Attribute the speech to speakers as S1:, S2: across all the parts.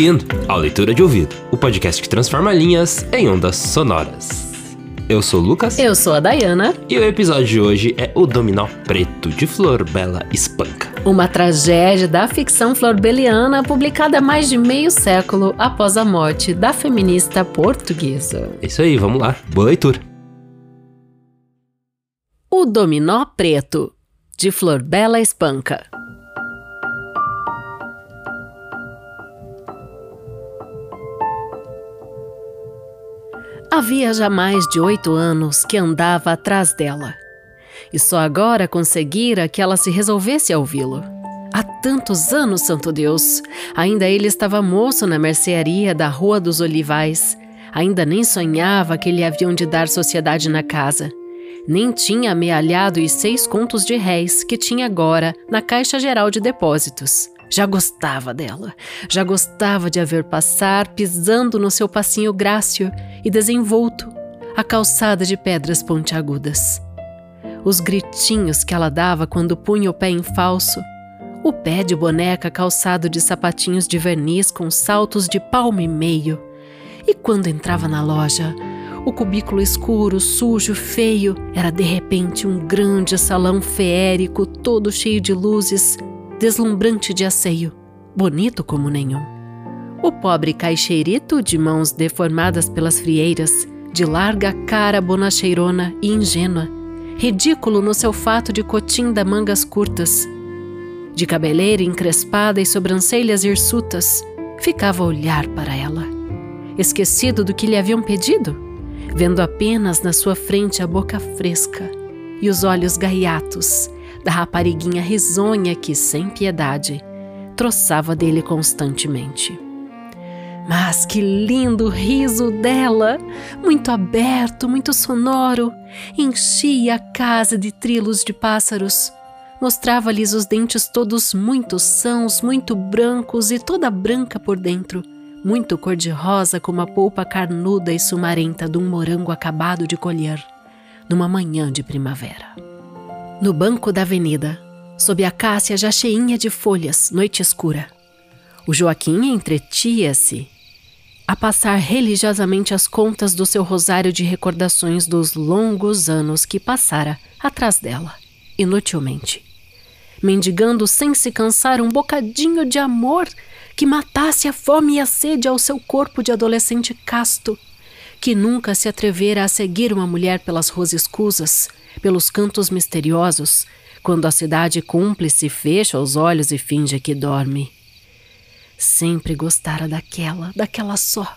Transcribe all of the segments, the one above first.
S1: Bem-vindo ao Leitura de Ouvido, o podcast que transforma linhas em ondas sonoras. Eu sou o Lucas.
S2: Eu sou a Dayana.
S1: E o episódio de hoje é O Dominó Preto, de Flor Bela Espanca.
S2: Uma tragédia da ficção florbeliana publicada há mais de meio século após a morte da feminista portuguesa.
S1: É isso aí, vamos lá. Boa leitura.
S2: O Dominó Preto, de Flor Bela Espanca. Havia já mais de oito anos que andava atrás dela. E só agora conseguira que ela se resolvesse a ouvi-lo. Há tantos anos, santo Deus! Ainda ele estava moço na mercearia da Rua dos Olivais. Ainda nem sonhava que lhe haviam de dar sociedade na casa. Nem tinha amealhado os seis contos de réis que tinha agora na Caixa Geral de Depósitos. Já gostava dela, já gostava de a ver passar pisando no seu passinho grácil e desenvolto, a calçada de pedras pontiagudas. Os gritinhos que ela dava quando punha o pé em falso, o pé de boneca calçado de sapatinhos de verniz com saltos de palmo e meio. E quando entrava na loja, o cubículo escuro, sujo, feio, era de repente um grande salão feérico, todo cheio de luzes, deslumbrante de asseio, bonito como nenhum. O pobre caixeirito, de mãos deformadas pelas frieiras, de larga cara bonacheirona e ingênua, ridículo no seu fato de cotim da mangas curtas, de cabeleira encrespada e sobrancelhas hirsutas, ficava a olhar para ela. Esquecido do que lhe haviam pedido, vendo apenas na sua frente a boca fresca e os olhos gaiatos da rapariguinha risonha que, sem piedade, troçava dele constantemente. Mas que lindo riso dela! Muito aberto, muito sonoro, enchia a casa de trilos de pássaros. Mostrava-lhes os dentes todos muito sãos, muito brancos e toda branca por dentro, muito cor-de-rosa como a polpa carnuda e sumarenta de um morango acabado de colher, numa manhã de primavera. No banco da avenida, sob a cássia já cheinha de folhas, noite escura, o Joaquim entretia-se a passar religiosamente as contas do seu rosário de recordações dos longos anos que passara atrás dela, inutilmente, mendigando sem se cansar um bocadinho de amor que matasse a fome e a sede ao seu corpo de adolescente casto, que nunca se atrevera a seguir uma mulher pelas ruas escusas, pelos cantos misteriosos, quando a cidade cúmplice fecha os olhos e finge que dorme. Sempre gostara daquela, daquela só.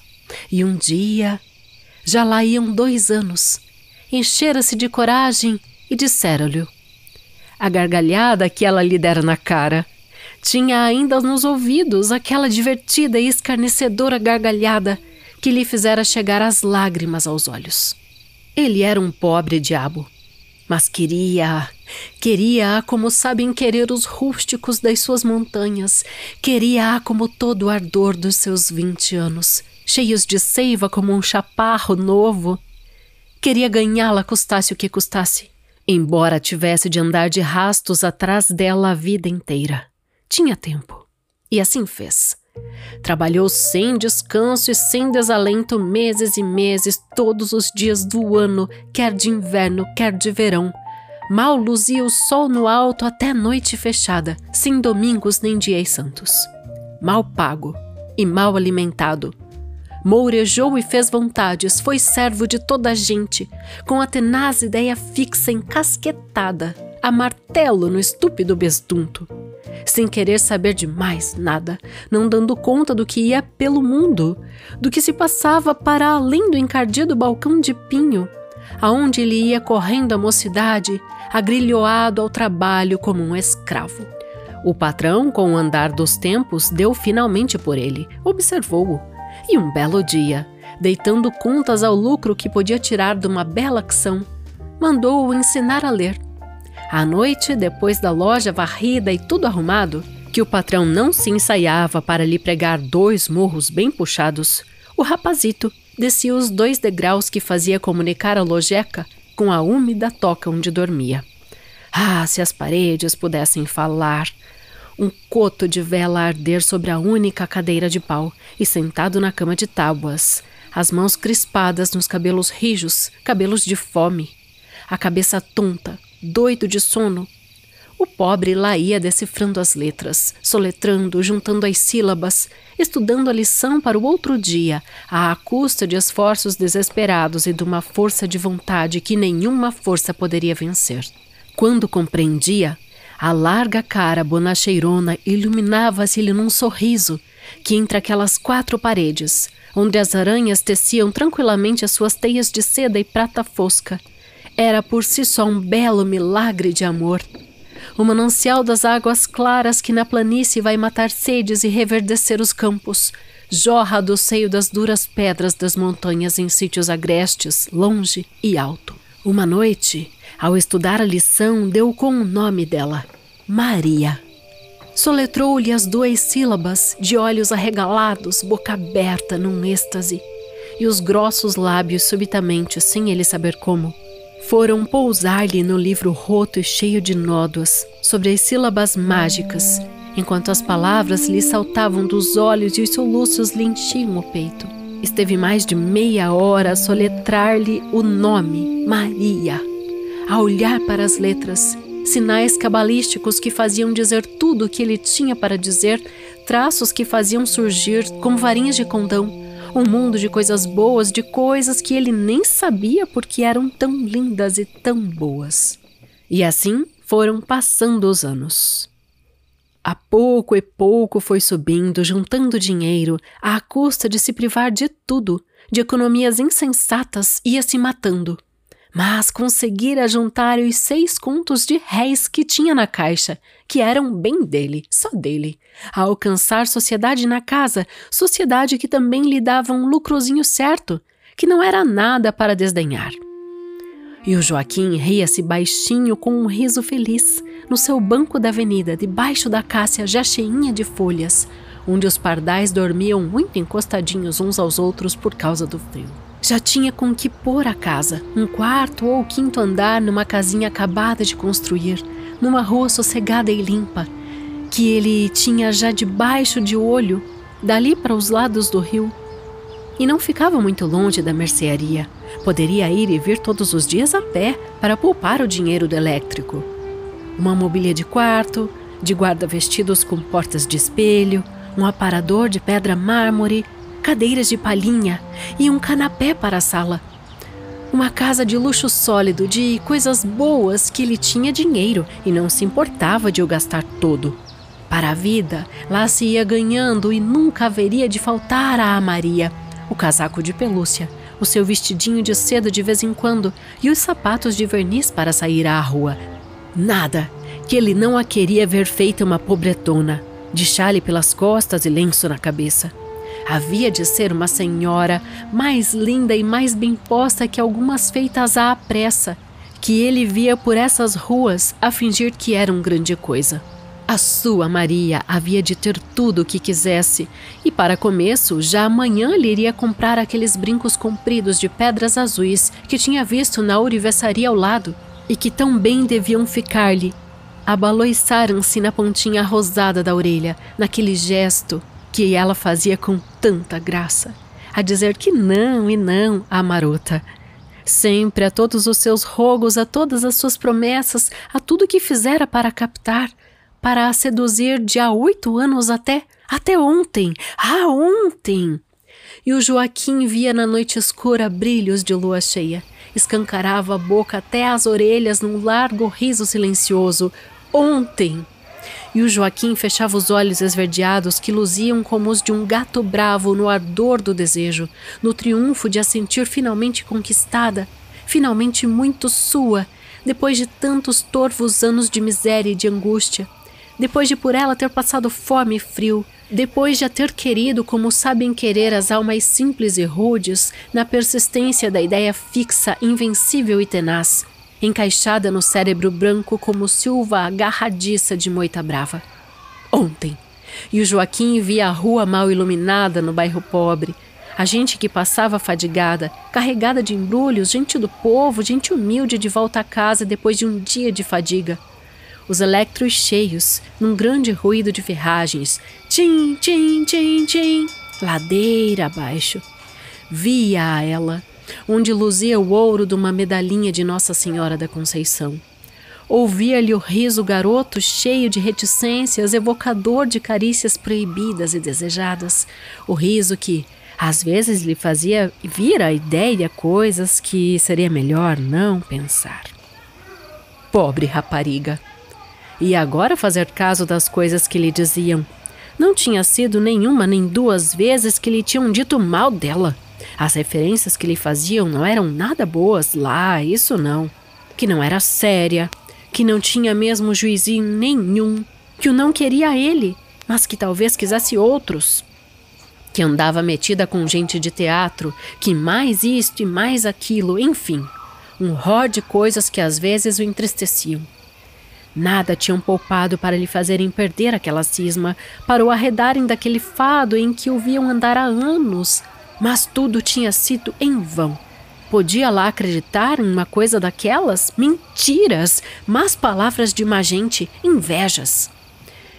S2: E um dia, já lá iam dois anos, enchera-se de coragem e dissera-lhe. A gargalhada que ela lhe dera na cara tinha ainda nos ouvidos aquela divertida e escarnecedora gargalhada que lhe fizera chegar as lágrimas aos olhos. Ele era um pobre diabo, mas queria, queria-a como sabem querer os rústicos das suas montanhas, queria-a como todo o ardor dos seus vinte anos, cheios de seiva como um chaparro novo. Queria ganhá-la custasse o que custasse, embora tivesse de andar de rastos atrás dela a vida inteira. Tinha tempo, e assim fez. Trabalhou sem descanso e sem desalento meses e meses, todos os dias do ano, quer de inverno, quer de verão. Mal luzia o sol no alto até noite fechada, sem domingos nem dias santos. Mal pago e mal alimentado. Mourejou e fez vontades, foi servo de toda a gente, com a tenaz ideia fixa encasquetada, a martelo no estúpido bestunto sem querer saber de mais nada, não dando conta do que ia pelo mundo, do que se passava para além do encardido balcão de pinho, aonde ele ia correndo a mocidade, agrilhoado ao trabalho como um escravo. O patrão, com o andar dos tempos, deu finalmente por ele, observou-o, e um belo dia, deitando contas ao lucro que podia tirar de uma bela ação, mandou-o ensinar a ler à noite, depois da loja varrida e tudo arrumado, que o patrão não se ensaiava para lhe pregar dois murros bem puxados, o rapazito descia os dois degraus que fazia comunicar a lojeca com a úmida toca onde dormia. Ah, se as paredes pudessem falar! um coto de vela arder sobre a única cadeira de pau e sentado na cama de tábuas, as mãos crispadas nos cabelos rijos, cabelos de fome, a cabeça tonta, doido de sono. O pobre lá ia decifrando as letras, soletrando, juntando as sílabas, estudando a lição para o outro dia, à custa de esforços desesperados e de uma força de vontade que nenhuma força poderia vencer. Quando compreendia, a larga cara bonacheirona iluminava-se-lhe num sorriso que, entre aquelas quatro paredes, onde as aranhas teciam tranquilamente as suas teias de seda e prata fosca, era por si só um belo milagre de amor. O manancial das águas claras que na planície vai matar sedes e reverdecer os campos, jorra do seio das duras pedras das montanhas em sítios agrestes, longe e alto. Uma noite, ao estudar a lição, deu com o nome dela, Maria. Soletrou-lhe as duas sílabas, de olhos arregalados, boca aberta num êxtase, e os grossos lábios, subitamente, sem ele saber como, foram pousar-lhe no livro roto e cheio de nódoas, sobre as sílabas mágicas, enquanto as palavras lhe saltavam dos olhos e os soluços lhe enchiam o peito. Esteve mais de meia hora a soletrar-lhe o nome, Maria, a olhar para as letras, sinais cabalísticos que faziam dizer tudo o que ele tinha para dizer, traços que faziam surgir, como varinhas de condão, um mundo de coisas boas, de coisas que ele nem sabia porque eram tão lindas e tão boas. E assim foram passando os anos. A pouco e pouco foi subindo, juntando dinheiro, à custa de se privar de tudo, de economias insensatas, ia se matando. Mas conseguira juntar os seis contos de réis que tinha na caixa, que eram bem dele, só dele. A alcançar sociedade na casa, sociedade que também lhe dava um lucrozinho certo, que não era nada para desdenhar. E o Joaquim ria-se baixinho com um riso feliz, no seu banco da avenida, debaixo da cássia já cheinha de folhas, onde os pardais dormiam muito encostadinhos uns aos outros por causa do frio. Já tinha com que pôr a casa, um quarto ou quinto andar numa casinha acabada de construir, numa rua sossegada e limpa, que ele tinha já debaixo de olho, dali para os lados do rio. E não ficava muito longe da mercearia. Poderia ir e vir todos os dias a pé para poupar o dinheiro do elétrico. Uma mobília de quarto, de guarda-vestidos com portas de espelho, um aparador de pedra mármore, cadeiras de palhinha e um canapé para a sala. Uma casa de luxo sólido, de coisas boas que ele tinha dinheiro e não se importava de o gastar todo. Para a vida, lá se ia ganhando e nunca haveria de faltar a Maria o casaco de pelúcia, o seu vestidinho de seda de vez em quando e os sapatos de verniz para sair à rua. Nada que ele não a queria ver feita uma pobretona, de chale pelas costas e lenço na cabeça. Havia de ser uma senhora mais linda e mais bem posta que algumas feitas à pressa, que ele via por essas ruas a fingir que eram grande coisa. A sua Maria havia de ter tudo o que quisesse, e para começo, já amanhã lhe iria comprar aqueles brincos compridos de pedras azuis que tinha visto na ourivesaria ao lado e que tão bem deviam ficar-lhe. Abaloiçaram-se na pontinha rosada da orelha, naquele gesto que ela fazia com tanta graça, a dizer que não e não à marota. Sempre a todos os seus rogos, a todas as suas promessas, a tudo que fizera para captar, para a seduzir de há oito anos até, até ontem, ah, ontem! E o Joaquim via na noite escura brilhos de lua cheia, escancarava a boca até as orelhas num largo riso silencioso. Ontem! E o Joaquim fechava os olhos esverdeados que luziam como os de um gato bravo no ardor do desejo, no triunfo de a sentir finalmente conquistada, finalmente muito sua, depois de tantos torvos anos de miséria e de angústia depois de por ela ter passado fome e frio, depois de a ter querido como sabem querer as almas simples e rudes, na persistência da ideia fixa, invencível e tenaz, encaixada no cérebro branco como silva agarradiça de moita brava. Ontem, e o Joaquim via a rua mal iluminada no bairro pobre, a gente que passava fadigada, carregada de embrulhos, gente do povo, gente humilde de volta a casa depois de um dia de fadiga os elétrons cheios, num grande ruído de ferragens. Tchim, tchim, tchim, tchim, ladeira abaixo. Via-a ela, onde luzia o ouro de uma medalhinha de Nossa Senhora da Conceição. Ouvia-lhe o riso garoto cheio de reticências, evocador de carícias proibidas e desejadas. O riso que, às vezes, lhe fazia vir a ideia coisas que seria melhor não pensar. Pobre rapariga! E agora fazer caso das coisas que lhe diziam. Não tinha sido nenhuma nem duas vezes que lhe tinham dito mal dela. As referências que lhe faziam não eram nada boas lá, isso não. Que não era séria, que não tinha mesmo juizinho nenhum, que o não queria ele, mas que talvez quisesse outros. Que andava metida com gente de teatro, que mais isto e mais aquilo, enfim, um ró de coisas que às vezes o entristeciam. Nada tinham poupado para lhe fazerem perder aquela cisma, para o arredarem daquele fado em que o viam andar há anos, mas tudo tinha sido em vão. Podia lá acreditar em uma coisa daquelas? Mentiras, más palavras de má gente, invejas.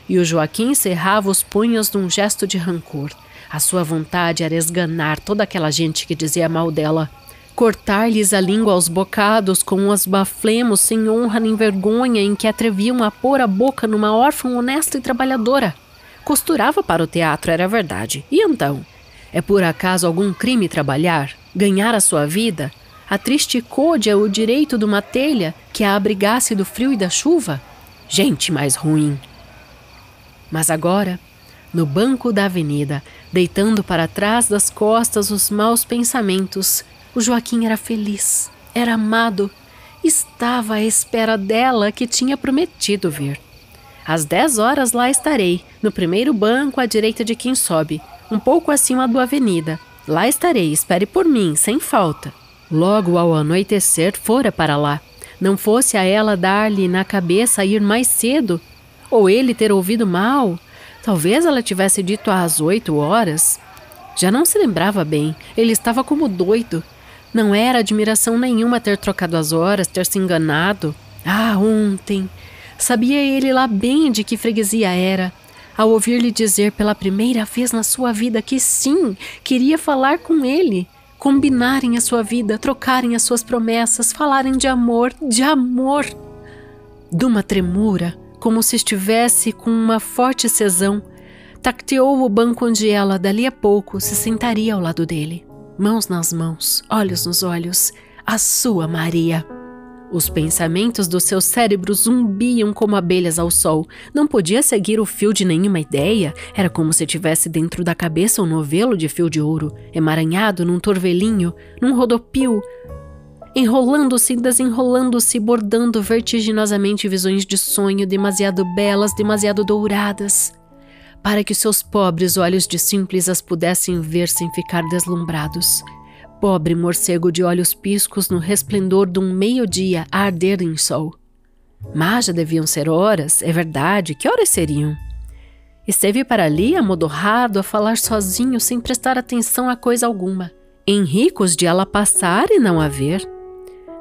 S2: E o Joaquim cerrava os punhos num gesto de rancor. A sua vontade era esganar toda aquela gente que dizia mal dela cortar-lhes a língua aos bocados com os baflemos sem honra nem vergonha em que atreviam a pôr a boca numa órfã honesta e trabalhadora. Costurava para o teatro, era verdade. E então? É por acaso algum crime trabalhar? Ganhar a sua vida? A triste côdea o direito de uma telha que a abrigasse do frio e da chuva? Gente mais ruim. Mas agora, no banco da avenida, deitando para trás das costas os maus pensamentos, o Joaquim era feliz, era amado, estava à espera dela que tinha prometido vir. Às dez horas lá estarei, no primeiro banco à direita de quem sobe, um pouco acima do avenida. Lá estarei, espere por mim, sem falta. Logo ao anoitecer, fora para lá. Não fosse a ela dar-lhe na cabeça ir mais cedo, ou ele ter ouvido mal. Talvez ela tivesse dito às oito horas. Já não se lembrava bem, ele estava como doido. Não era admiração nenhuma ter trocado as horas, ter se enganado. Ah, ontem! Sabia ele lá bem de que freguesia era. Ao ouvir-lhe dizer pela primeira vez na sua vida que sim, queria falar com ele, combinarem a sua vida, trocarem as suas promessas, falarem de amor, de amor. De uma tremura, como se estivesse com uma forte cesão, tacteou o banco onde ela, dali a pouco, se sentaria ao lado dele mãos nas mãos, olhos nos olhos, a sua Maria. Os pensamentos do seu cérebro zumbiam como abelhas ao sol. Não podia seguir o fio de nenhuma ideia. Era como se tivesse dentro da cabeça um novelo de fio de ouro, emaranhado num torvelinho, num rodopio, enrolando-se, desenrolando-se, bordando vertiginosamente visões de sonho demasiado belas, demasiado douradas para que seus pobres olhos de simples as pudessem ver sem ficar deslumbrados. Pobre morcego de olhos piscos no resplendor de um meio-dia a arder em sol. Mas já deviam ser horas, é verdade, que horas seriam? Esteve para ali, amodorrado, a falar sozinho, sem prestar atenção a coisa alguma. Henricos de ela passar e não a ver.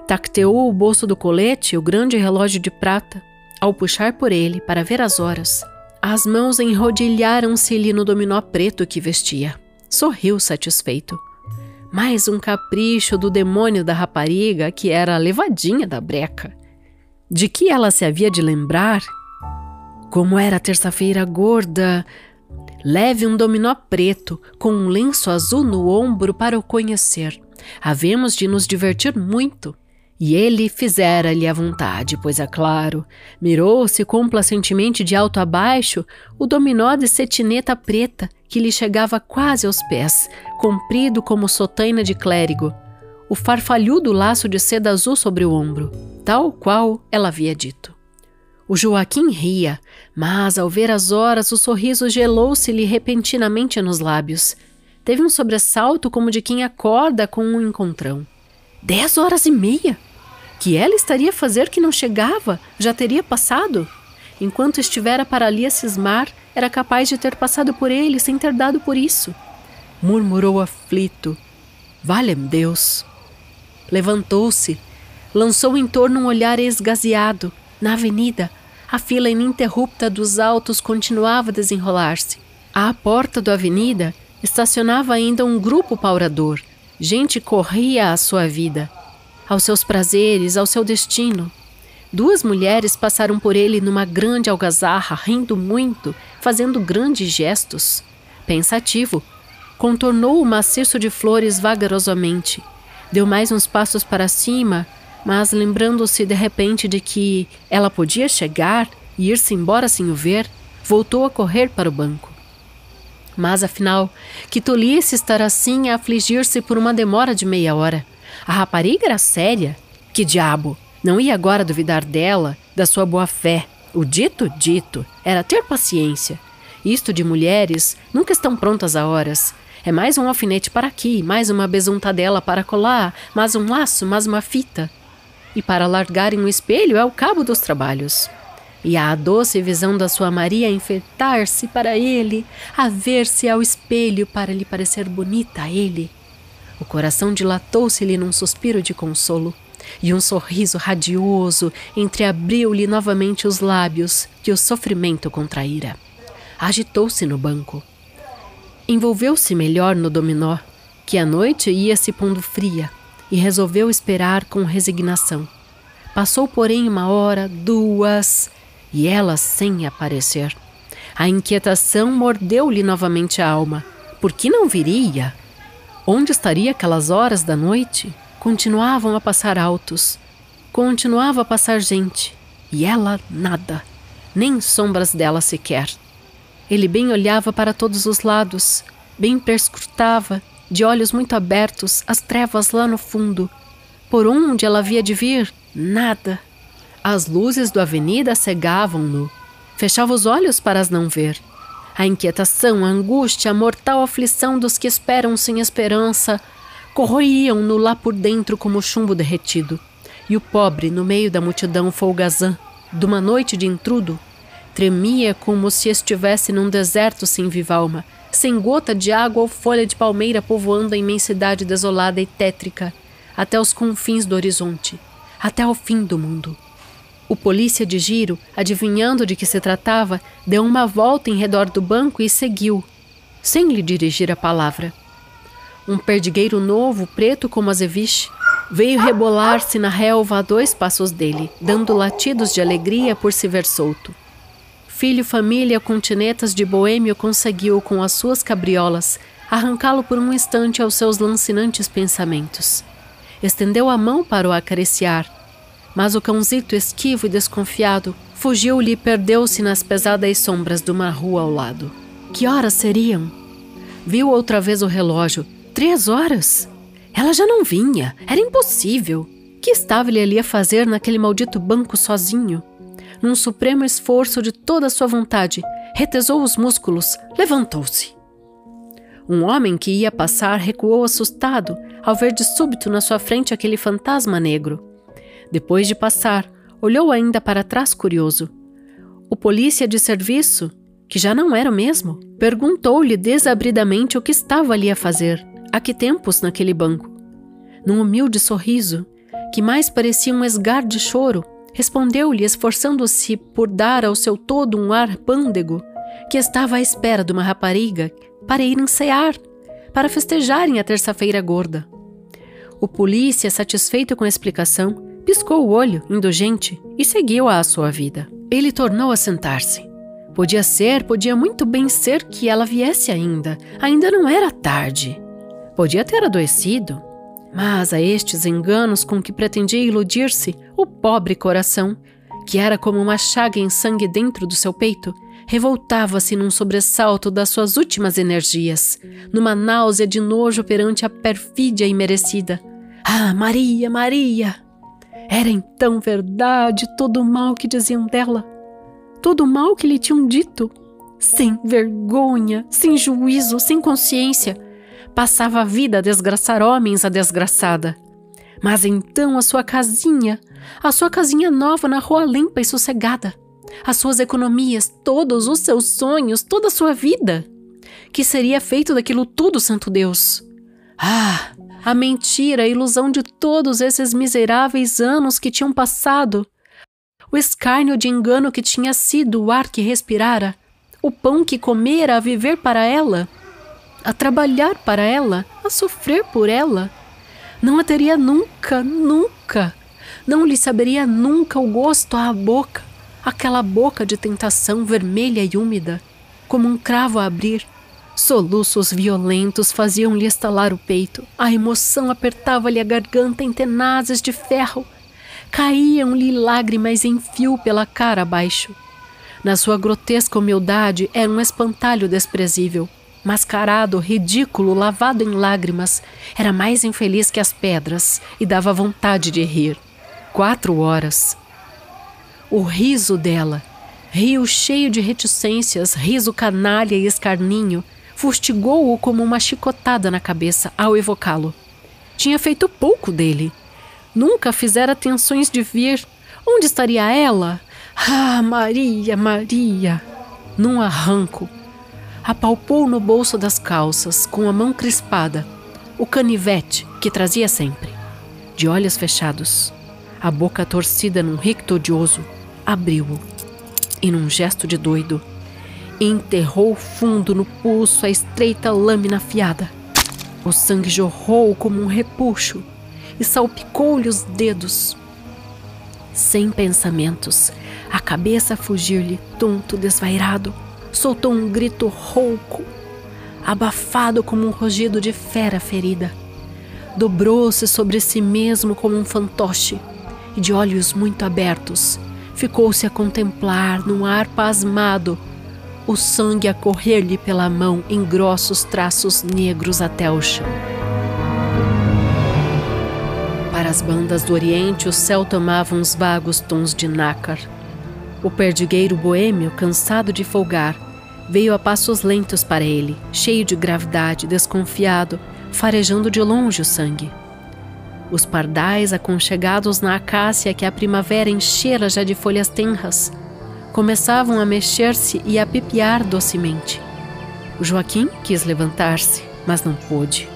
S2: Tacteou o bolso do colete, o grande relógio de prata, ao puxar por ele para ver as horas. As mãos enrodilharam-se-lhe no dominó preto que vestia. Sorriu satisfeito. Mais um capricho do demônio da rapariga que era a levadinha da breca. De que ela se havia de lembrar? Como era terça-feira gorda, leve um dominó preto com um lenço azul no ombro para o conhecer. Havemos de nos divertir muito. E ele fizera-lhe a vontade, pois é claro, mirou-se complacentemente de alto a baixo o dominó de cetineta preta que lhe chegava quase aos pés, comprido como sotaina de clérigo, o farfalhudo laço de seda azul sobre o ombro, tal qual ela havia dito. O Joaquim ria, mas ao ver as horas o sorriso gelou-se-lhe repentinamente nos lábios. Teve um sobressalto como de quem acorda com um encontrão. Dez horas e meia? Que ela estaria a fazer que não chegava? Já teria passado? Enquanto estivera para ali a cismar, era capaz de ter passado por ele sem ter dado por isso. Murmurou aflito. Valha-me Deus! Levantou-se, lançou em torno um olhar esgazeado. Na avenida, A fila ininterrupta dos autos continuava a desenrolar-se. À porta da avenida estacionava ainda um grupo paurador. Gente corria à sua vida, aos seus prazeres, ao seu destino. Duas mulheres passaram por ele numa grande algazarra, rindo muito, fazendo grandes gestos. Pensativo, contornou o maciço de flores vagarosamente. Deu mais uns passos para cima, mas lembrando-se de repente de que ela podia chegar e ir-se embora sem o ver, voltou a correr para o banco. Mas afinal, que tolice estar assim a afligir-se por uma demora de meia hora. A rapariga era séria. Que diabo! Não ia agora duvidar dela, da sua boa fé. O dito, dito, era ter paciência. Isto de mulheres nunca estão prontas a horas. É mais um alfinete para aqui, mais uma besuntadela para colar, mais um laço, mais uma fita. E para largarem um espelho é o cabo dos trabalhos. E a doce visão da sua Maria enfeitar-se para ele, a ver-se ao espelho para lhe parecer bonita a ele. O coração dilatou-se-lhe num suspiro de consolo e um sorriso radioso entreabriu-lhe novamente os lábios que o sofrimento contraíra. Agitou-se no banco. Envolveu-se melhor no dominó, que a noite ia se pondo fria, e resolveu esperar com resignação. Passou, porém, uma hora, duas, e ela sem aparecer. A inquietação mordeu-lhe novamente a alma. Por que não viria? Onde estaria aquelas horas da noite? Continuavam a passar autos. Continuava a passar gente. E ela nada. Nem sombras dela sequer. Ele bem olhava para todos os lados, bem perscrutava, de olhos muito abertos, as trevas lá no fundo. Por onde ela havia de vir? Nada. As luzes da avenida cegavam-no. Fechava os olhos para as não ver. A inquietação, a angústia, a mortal aflição dos que esperam sem esperança, corroíam-no lá por dentro como chumbo derretido. E o pobre, no meio da multidão folgazã, de uma noite de intrudo, tremia como se estivesse num deserto sem viva alma, sem gota de água ou folha de palmeira povoando a imensidade desolada e tétrica, até os confins do horizonte, até ao fim do mundo. O polícia de giro, adivinhando de que se tratava, deu uma volta em redor do banco e seguiu, sem lhe dirigir a palavra. Um perdigueiro novo, preto como azeviche, veio rebolar-se na relva a dois passos dele, dando latidos de alegria por se ver solto. Filho família com tinetas de boêmio conseguiu, com as suas cabriolas, arrancá-lo por um instante aos seus lancinantes pensamentos. Estendeu a mão para o acariciar, mas o cãozito esquivo e desconfiado fugiu-lhe e perdeu-se nas pesadas sombras de uma rua ao lado. Que horas seriam? Viu outra vez o relógio, Três horas? Ela já não vinha. Era impossível. Que estava ele ali a fazer naquele maldito banco sozinho? Num supremo esforço de toda a sua vontade, retesou os músculos, levantou-se. Um homem que ia passar recuou assustado ao ver de súbito na sua frente aquele fantasma negro. Depois de passar, olhou ainda para trás curioso. O polícia de serviço, que já não era o mesmo, perguntou-lhe desabridamente o que estava ali a fazer. Há que tempos naquele banco? Num humilde sorriso, que mais parecia um esgar de choro, respondeu-lhe, esforçando-se por dar ao seu todo um ar pândego, que estava à espera de uma rapariga para ir encear, para festejarem a terça-feira gorda. O polícia, satisfeito com a explicação, piscou o olho, indulgente, e seguiu-a à sua vida. Ele tornou a sentar-se. Podia ser, podia muito bem ser que ela viesse ainda. Ainda não era tarde. Podia ter adoecido, mas a estes enganos com que pretendia iludir-se, o pobre coração, que era como uma chaga em sangue dentro do seu peito, revoltava-se num sobressalto das suas últimas energias, numa náusea de nojo perante a perfídia imerecida. Ah, Maria, Maria! Era então verdade todo o mal que diziam dela, todo o mal que lhe tinham dito. Sem vergonha, sem juízo, sem consciência, Passava a vida a desgraçar homens a desgraçada. Mas então a sua casinha, a sua casinha nova na rua limpa e sossegada, as suas economias, todos os seus sonhos, toda a sua vida. Que seria feito daquilo tudo, santo Deus? Ah, a mentira, a ilusão de todos esses miseráveis anos que tinham passado. o escárnio de engano que tinha sido o ar que respirara, o pão que comera a viver para ela, a trabalhar para ela, a sofrer por ela. Não a teria nunca, nunca. Não lhe saberia nunca o gosto à boca, aquela boca de tentação vermelha e úmida, como um cravo a abrir. Soluços violentos faziam-lhe estalar o peito. A emoção apertava-lhe a garganta em tenazes de ferro caíam-lhe lágrimas em fio pela cara abaixo. Na sua grotesca humildade era um espantalho desprezível. Mascarado, ridículo, lavado em lágrimas, era mais infeliz que as pedras e dava vontade de rir. Quatro horas. O riso dela, rio cheio de reticências, riso canalha e escarninho, fustigou-o como uma chicotada na cabeça ao evocá-lo. Tinha feito pouco dele Nunca fizera tensões de vir. Onde estaria ela? Ah, Maria, Maria! Num arranco, apalpou no bolso das calças, com a mão crispada, o canivete que trazia sempre. De olhos fechados, a boca torcida num ricto odioso, abriu-o e, num gesto de doido, enterrou fundo no pulso a estreita lâmina afiada. O sangue jorrou como um repuxo e salpicou-lhe os dedos. Sem pensamentos, a cabeça a fugir-lhe, tonto, desvairado, soltou um grito rouco, abafado como um rugido de fera ferida. Dobrou-se sobre si mesmo como um fantoche e, de olhos muito abertos, ficou-se a contemplar, num ar pasmado, o sangue a correr-lhe pela mão em grossos traços negros até o chão. Para as bandas do Oriente, o céu tomava uns vagos tons de nácar. O perdigueiro boêmio, cansado de folgar, veio a passos lentos para ele, cheio de gravidade, desconfiado, farejando de longe o sangue. Os pardais aconchegados na acácia que a primavera enchera já de folhas tenras, começavam a mexer-se e a pipiar docemente. Joaquim quis levantar-se, mas não pôde.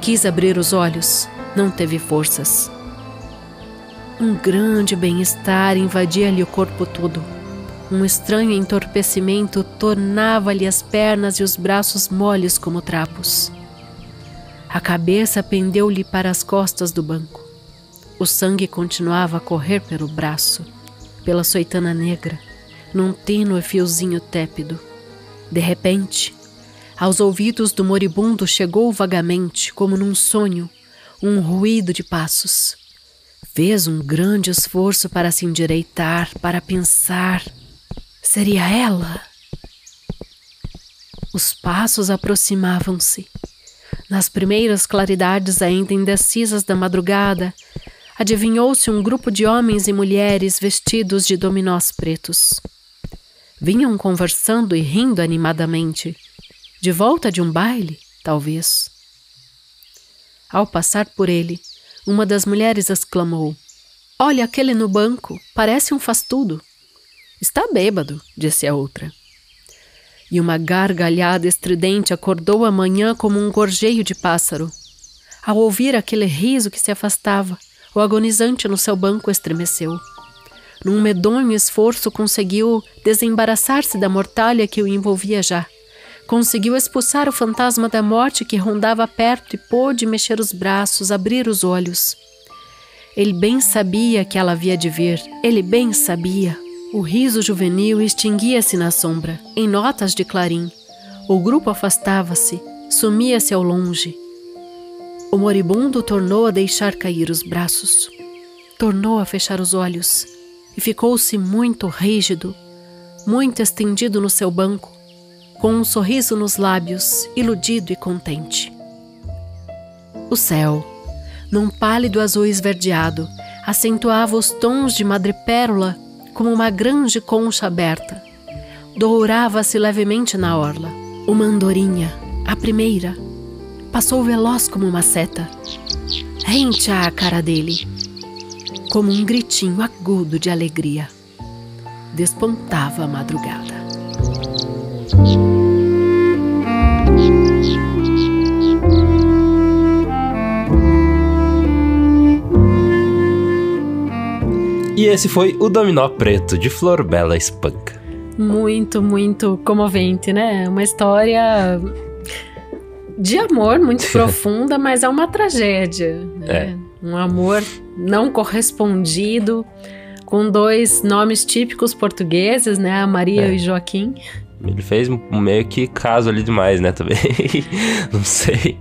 S2: Quis abrir os olhos, não teve forças. Um grande bem-estar invadia-lhe o corpo todo. Um estranho entorpecimento tornava-lhe as pernas e os braços moles como trapos. A cabeça pendeu-lhe para as costas do banco. O sangue continuava a correr pelo braço, pela soitana negra, num tênue fiozinho tépido. De repente, aos ouvidos do moribundo chegou vagamente, como num sonho, um ruído de passos. Fez um grande esforço para se endireitar, para pensar. Seria ela? Os passos aproximavam-se. Nas primeiras claridades ainda indecisas da madrugada, adivinhou-se um grupo de homens e mulheres vestidos de dominós pretos. Vinham conversando e rindo animadamente. De volta de um baile, talvez. Ao passar por ele, uma das mulheres exclamou: Olha aquele no banco, parece um faz-tudo. Está bêbado, disse a outra. E uma gargalhada estridente acordou a manhã como um gorjeio de pássaro. Ao ouvir aquele riso que se afastava, o agonizante no seu banco estremeceu. Num medonho esforço conseguiu desembaraçar-se da mortalha que o envolvia já Conseguiu expulsar o fantasma da morte que rondava perto e pôde mexer os braços, abrir os olhos. Ele bem sabia que ela havia de ver, ele bem sabia. O riso juvenil extinguia-se na sombra, em notas de clarim. O grupo afastava-se, sumia-se ao longe. O moribundo tornou a deixar cair os braços, tornou a fechar os olhos e ficou-se muito rígido, muito estendido no seu banco, com um sorriso nos lábios, iludido e contente. O céu, num pálido azul esverdeado, acentuava os tons de madrepérola como uma grande concha aberta. Dourava-se levemente na orla. Uma andorinha, a primeira, passou veloz como uma seta, rente à cara dele, como um gritinho agudo de alegria. Despontava a madrugada.
S1: E esse foi o Dominó Preto de Flor Bela Espanca.
S2: Muito, muito comovente, né? Uma história de amor muito profunda, mas é uma tragédia. Né? É. Um amor não correspondido, com dois nomes típicos portugueses, né? A Maria é. e Joaquim.
S1: Ele fez meio que caso ali demais, né? Também. não sei.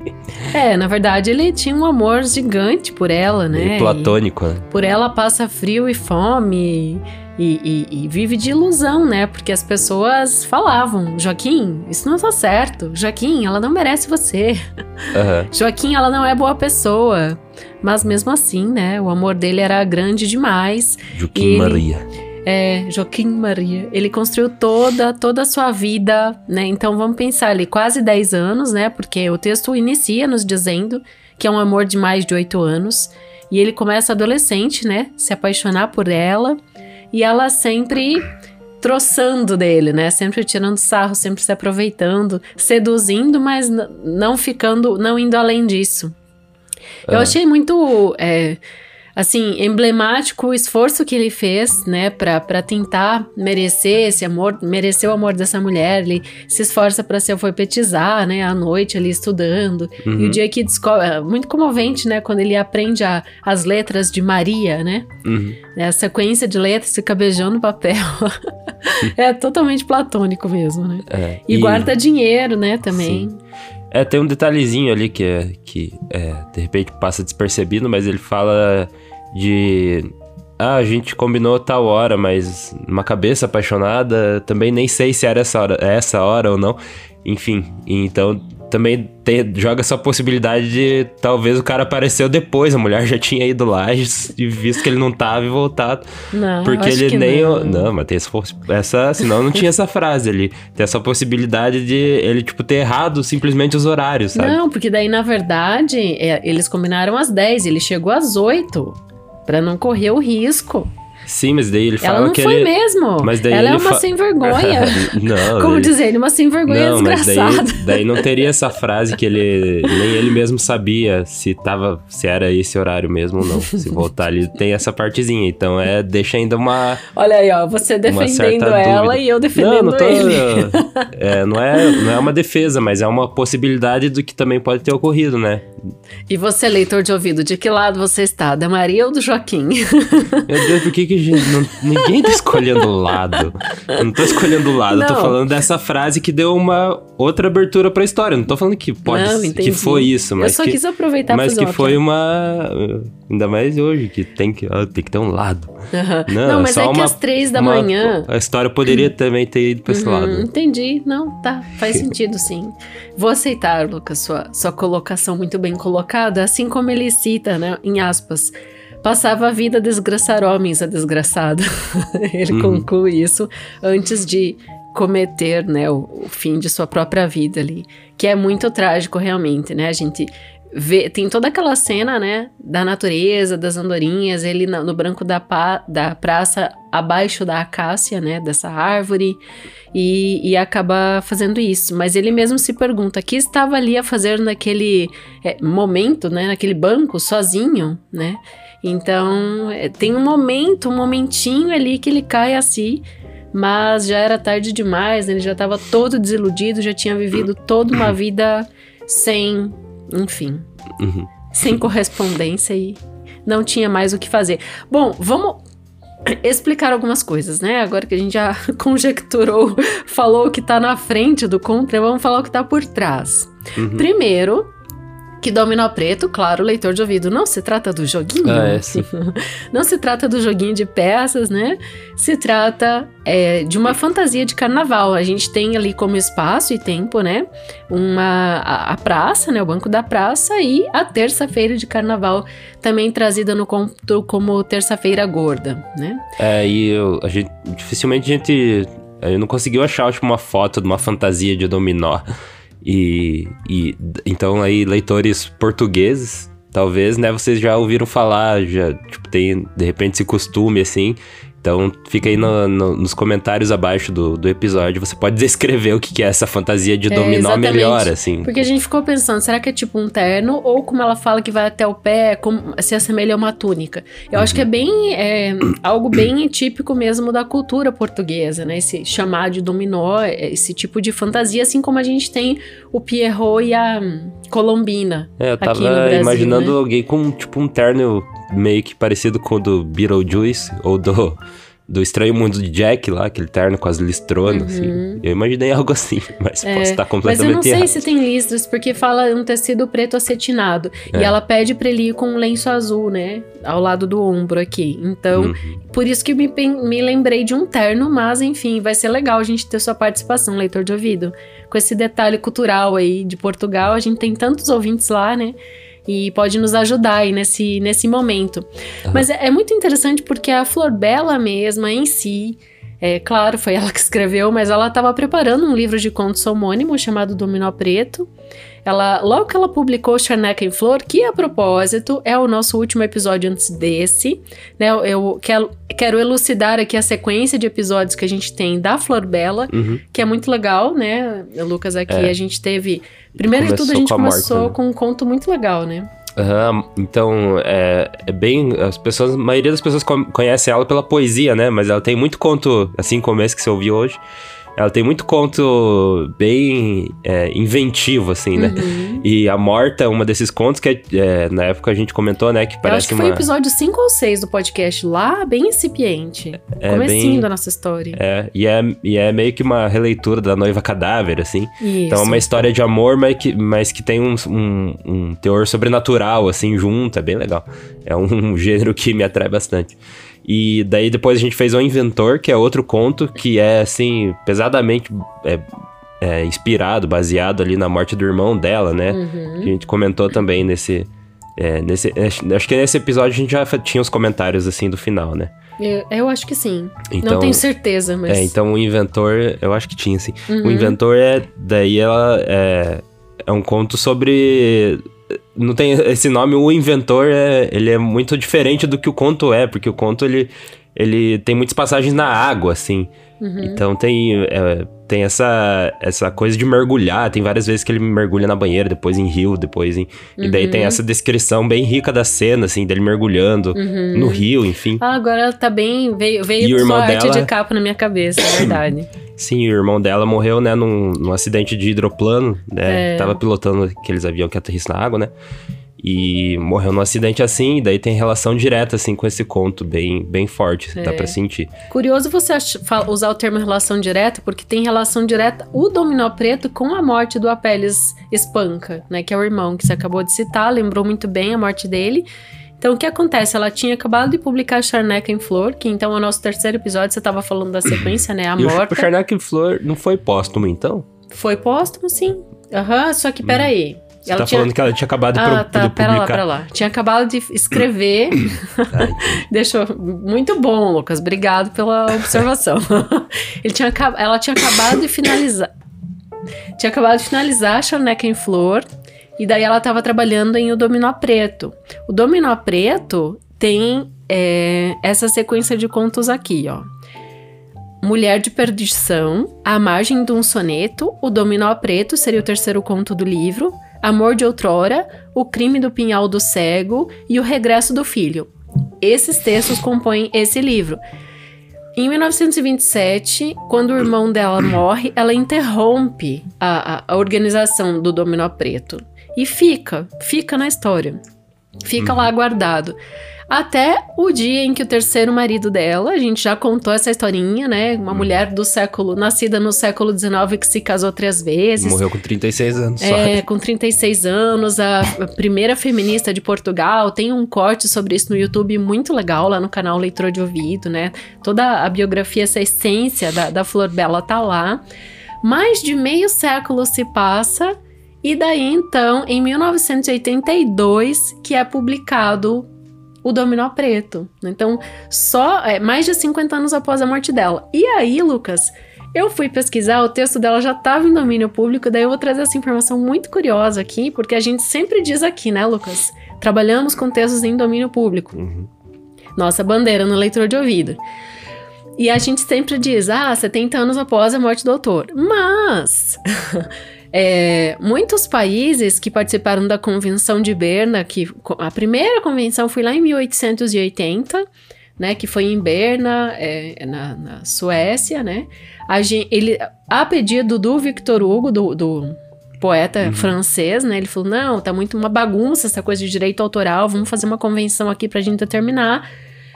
S2: É, na verdade, ele tinha um amor gigante por ela, né?
S1: Meio platônico,
S2: e
S1: né?
S2: Por ela passa frio e fome. E, e, e, vive de ilusão, né? Porque as pessoas falavam: Joaquim, isso não tá certo. Joaquim, ela não merece você. Uhum. Joaquim, ela não é boa pessoa. Mas mesmo assim, né? O amor dele era grande demais.
S1: Joaquim Maria.
S2: É, Joaquim Maria. Ele construiu toda, toda a sua vida, né? Então vamos pensar ali, quase 10 anos, né? Porque o texto inicia nos dizendo que é um amor de mais de 8 anos. E ele começa adolescente, né? Se apaixonar por ela. E ela sempre troçando dele, né? Sempre tirando sarro, sempre se aproveitando, seduzindo, mas não ficando, não indo além disso. Eu é. achei muito. É, assim, emblemático o esforço que ele fez, né, para tentar merecer esse amor, merecer o amor dessa mulher. Ele se esforça para se alfabetizar, né, à noite ali estudando. Uhum. E o uhum. dia que descobre, é muito comovente, né, quando ele aprende a, as letras de Maria, né? Uhum. A sequência de letras fica beijando papel. é totalmente platônico mesmo, né? É, e, e, guarda dinheiro, né, também. Sim.
S1: É, tem um detalhezinho ali que, é, que é, de repente passa despercebido, mas ele fala de ah, a gente combinou tal hora, mas uma cabeça apaixonada, também nem sei se era essa hora, é essa hora ou não. Enfim, então também tem, joga essa possibilidade de talvez o cara apareceu depois, a mulher já tinha ido lá e visto que ele não tava e voltado.
S2: Não,
S1: porque ele nem.
S2: Não.
S1: não, mas tem essa, essa. Senão não tinha essa frase ali. Tem essa possibilidade de ele, tipo, ter errado simplesmente os horários, sabe?
S2: Não, porque daí, na verdade, é, eles combinaram às 10, ele chegou às 8 para não correr o risco.
S1: Sim, mas daí ele fala
S2: ela não
S1: que
S2: foi
S1: ele...
S2: mesmo.
S1: Mas daí
S2: ela é
S1: ele
S2: é uma
S1: fa...
S2: sem vergonha.
S1: não.
S2: Como daí... dizer, ele é uma sem vergonha não, desgraçada.
S1: Daí, daí não teria essa frase que ele nem ele mesmo sabia se tava se era esse horário mesmo ou não. Se voltar ali tem essa partezinha, então é deixa ainda uma
S2: Olha aí, ó, você defendendo ela
S1: dúvida.
S2: e eu defendendo não, não tô, ele.
S1: É, não é, não é uma defesa, mas é uma possibilidade do que também pode ter ocorrido, né?
S2: E você, leitor de ouvido, de que lado você está? Da Maria ou do Joaquim?
S1: Meu Deus, por que que gente não Ninguém tá escolhendo lado. Eu não tô escolhendo lado, não. tô falando dessa frase que deu uma outra abertura pra história. Não tô falando que pode não, que foi isso, mas.
S2: Eu só
S1: que,
S2: quis aproveitar
S1: Mas que foi uma. Ainda mais hoje, que tem que, tem que ter um lado.
S2: Uhum. Não, não, mas é, é que às três da uma, manhã.
S1: A história poderia também ter ido pra esse uhum, lado.
S2: Entendi. Não, tá. Faz sentido, sim. Vou aceitar, Lucas, sua, sua colocação muito bem colocada, assim como ele cita, né, em aspas passava a vida a desgraçar homens, a desgraçada. Ele uhum. conclui isso antes de cometer, né, o, o, fim de sua própria vida ali, que é muito trágico realmente, né? A gente vê, tem toda aquela cena, né, da natureza, das andorinhas, ele no, no branco da, pa, da praça, abaixo da acácia, né, dessa árvore, e, e acaba fazendo isso. Mas ele mesmo se pergunta, o que estava ali a fazer naquele é, momento, né, naquele banco, sozinho, né? Então, é, tem um momento, um momentinho ali que ele cai assim, mas já era tarde demais, né? ele já estava todo desiludido, já tinha vivido toda uma vida sem, enfim, uhum. sem correspondência e não tinha mais o que fazer. Bom, vamos explicar algumas coisas, né? Agora que a gente já conjecturou, falou o que tá na frente do contra, vamos falar o que tá por trás. Uhum. Primeiro, que Dominó Preto, claro, leitor de ouvido, não se trata do joguinho.
S1: Ah, é,
S2: não se trata do joguinho de peças, né? Se trata é, de uma fantasia de carnaval. A gente tem ali como espaço e tempo, né? Uma, a, a praça, né? O banco da praça e a terça-feira de carnaval, também trazida no conto como terça-feira gorda, né?
S1: É, e eu, a gente, dificilmente a gente. Eu não conseguiu achar tipo, uma foto de uma fantasia de dominó. E, e então aí leitores portugueses, talvez, né, vocês já ouviram falar, já tipo, tem de repente esse costume assim. Então fica aí no, no, nos comentários abaixo do, do episódio, você pode descrever o que, é essa fantasia de dominó é, melhor, assim.
S2: Porque a gente ficou pensando, será que é tipo um terno? Ou como ela fala que vai até o pé, como, se assemelha a uma túnica? Eu uhum. acho que é bem, é, algo bem típico mesmo da cultura portuguesa, né? Esse chamar de dominó, esse tipo de fantasia, assim como a gente tem o Pierrot e a Colombina.
S1: É, eu tava Brasil, imaginando né? alguém com tipo um terno meio que parecido com o do Beetlejuice ou do do Estranho Mundo de Jack lá, aquele terno com as listronas, assim. uhum. assim. Eu imaginei algo assim, mas é, posso estar completamente errado.
S2: Mas eu não sei se tem listras, porque fala um tecido preto acetinado. É. E ela pede pra ele ir com um lenço azul, né? Ao lado do ombro aqui. Então, uhum. por isso que me, me lembrei de um terno, mas enfim, vai ser legal a gente ter sua participação, leitor de ouvido. Com esse detalhe cultural aí de Portugal, a gente tem tantos ouvintes lá, né? E pode nos ajudar aí nesse, nesse momento. Uhum. Mas é, é, muito interessante porque a Flor Bela mesma em si, é claro, foi ela que escreveu, mas ela estava preparando um livro de contos homônimo chamado Dominó Preto. Ela, logo que ela publicou Charneca em Flor, que a propósito é o nosso último episódio antes desse, né? Eu, quero, quero elucidar aqui a sequência de episódios que a gente tem da Flor Bela, uhum. que é muito legal, né, Lucas? Aqui é. a gente teve Primeiro começou de tudo, a gente com começou morte, né? com um conto muito legal, né?
S1: Uhum, então, é, é, bem. As pessoas, a maioria das pessoas conhece ela pela poesia, né? Mas ela tem muito conto, assim como esse que você ouviu hoje. Ela tem muito conto bem é, inventivo, assim, né? Uhum. E a Morta é uma desses contos que, é, na época, a gente comentou, né? Que parece Eu acho que
S2: uma... foi episódio 5 ou 6 do podcast, lá, bem incipiente. É, Comecinho bem... da nossa história.
S1: É e, é, e é meio que uma releitura da Noiva Cadáver, assim. Isso. Então é uma história de amor, mas que, mas que tem um, um, um teor sobrenatural, assim, junto. É bem legal. É um gênero que me atrai bastante. E daí depois a gente fez O Inventor, que é outro conto que é, assim, pesadamente é, é, inspirado, baseado ali na morte do irmão dela, né? Uhum. Que a gente comentou também nesse, é, nesse. Acho que nesse episódio a gente já tinha os comentários, assim, do final, né?
S2: Eu, eu acho que sim. Então, Não tenho certeza, mas.
S1: É, então o Inventor, eu acho que tinha, sim. Uhum. O Inventor é. Daí ela. É, é um conto sobre não tem esse nome, o inventor é, ele é muito diferente do que o conto é, porque o conto ele, ele tem muitas passagens na água, assim. Uhum. Então tem, é, tem essa, essa coisa de mergulhar. Tem várias vezes que ele mergulha na banheira, depois em rio, depois em. Uhum. E daí tem uhum. essa descrição bem rica da cena, assim, dele mergulhando uhum. no rio, enfim.
S2: Ah, agora tá bem. Veio, veio irmão dela... de capa na minha cabeça, é verdade.
S1: Sim, o irmão dela morreu, né, num, num acidente de hidroplano, né? É. Tava pilotando aqueles aviões que aterrissam na água, né? E morreu num acidente assim, e daí tem relação direta, assim, com esse conto bem, bem forte, é. dá pra sentir.
S2: Curioso você usar o termo relação direta, porque tem relação direta o Dominó Preto com a morte do Apeles Espanca, né? Que é o irmão que você acabou de citar, lembrou muito bem a morte dele. Então, o que acontece? Ela tinha acabado de publicar Charneca em Flor, que então é o nosso terceiro episódio, você estava falando da sequência, né? A e morte.
S1: O Charneca em Flor não foi póstumo, então?
S2: Foi póstumo, sim. Aham, uhum, só que peraí. Hum.
S1: Você ela tá tinha... falando que ela tinha acabado de, ah,
S2: tá,
S1: de publicar.
S2: Pera lá, pera lá. Tinha acabado de escrever. Deixou. Muito bom, Lucas. Obrigado pela observação. Ele tinha, ela tinha acabado de finalizar. Tinha acabado de finalizar a Charneca em Flor. E daí ela estava trabalhando em O Dominó Preto. O Dominó Preto tem é, essa sequência de contos aqui, ó. Mulher de Perdição, A Margem de um Soneto, O Dominó Preto seria o terceiro conto do livro, Amor de Outrora, O Crime do Pinhal do Cego e O Regresso do Filho. Esses textos compõem esse livro. Em 1927, quando o irmão dela morre, ela interrompe a, a, a organização do Dominó Preto. E fica, fica na história. Fica lá guardado. Até o dia em que o terceiro marido dela, a gente já contou essa historinha, né? Uma hum. mulher do século, nascida no século XIX que se casou três vezes.
S1: Morreu com 36 anos.
S2: É, com 36 anos, a, a primeira feminista de Portugal. Tem um corte sobre isso no YouTube muito legal, lá no canal Leitor de Ouvido, né? Toda a biografia, essa essência da, da Flor Bela tá lá. Mais de meio século se passa. E daí então, em 1982, que é publicado o Dominó Preto. Então, só é, mais de 50 anos após a morte dela. E aí, Lucas, eu fui pesquisar, o texto dela já estava em domínio público, daí eu vou trazer essa informação muito curiosa aqui, porque a gente sempre diz aqui, né, Lucas? Trabalhamos com textos em domínio público. Uhum. Nossa bandeira no leitor de ouvido. E a gente sempre diz, ah, 70 anos após a morte do autor. Mas é, muitos países que participaram da Convenção de Berna, que a primeira convenção foi lá em 1880, né, que foi em Berna, é, na, na, Suécia, né? A, gente, ele, a pedido do Victor Hugo, do, do poeta uhum. francês, né? Ele falou: não, tá muito uma bagunça essa coisa de direito autoral, vamos fazer uma convenção aqui pra gente determinar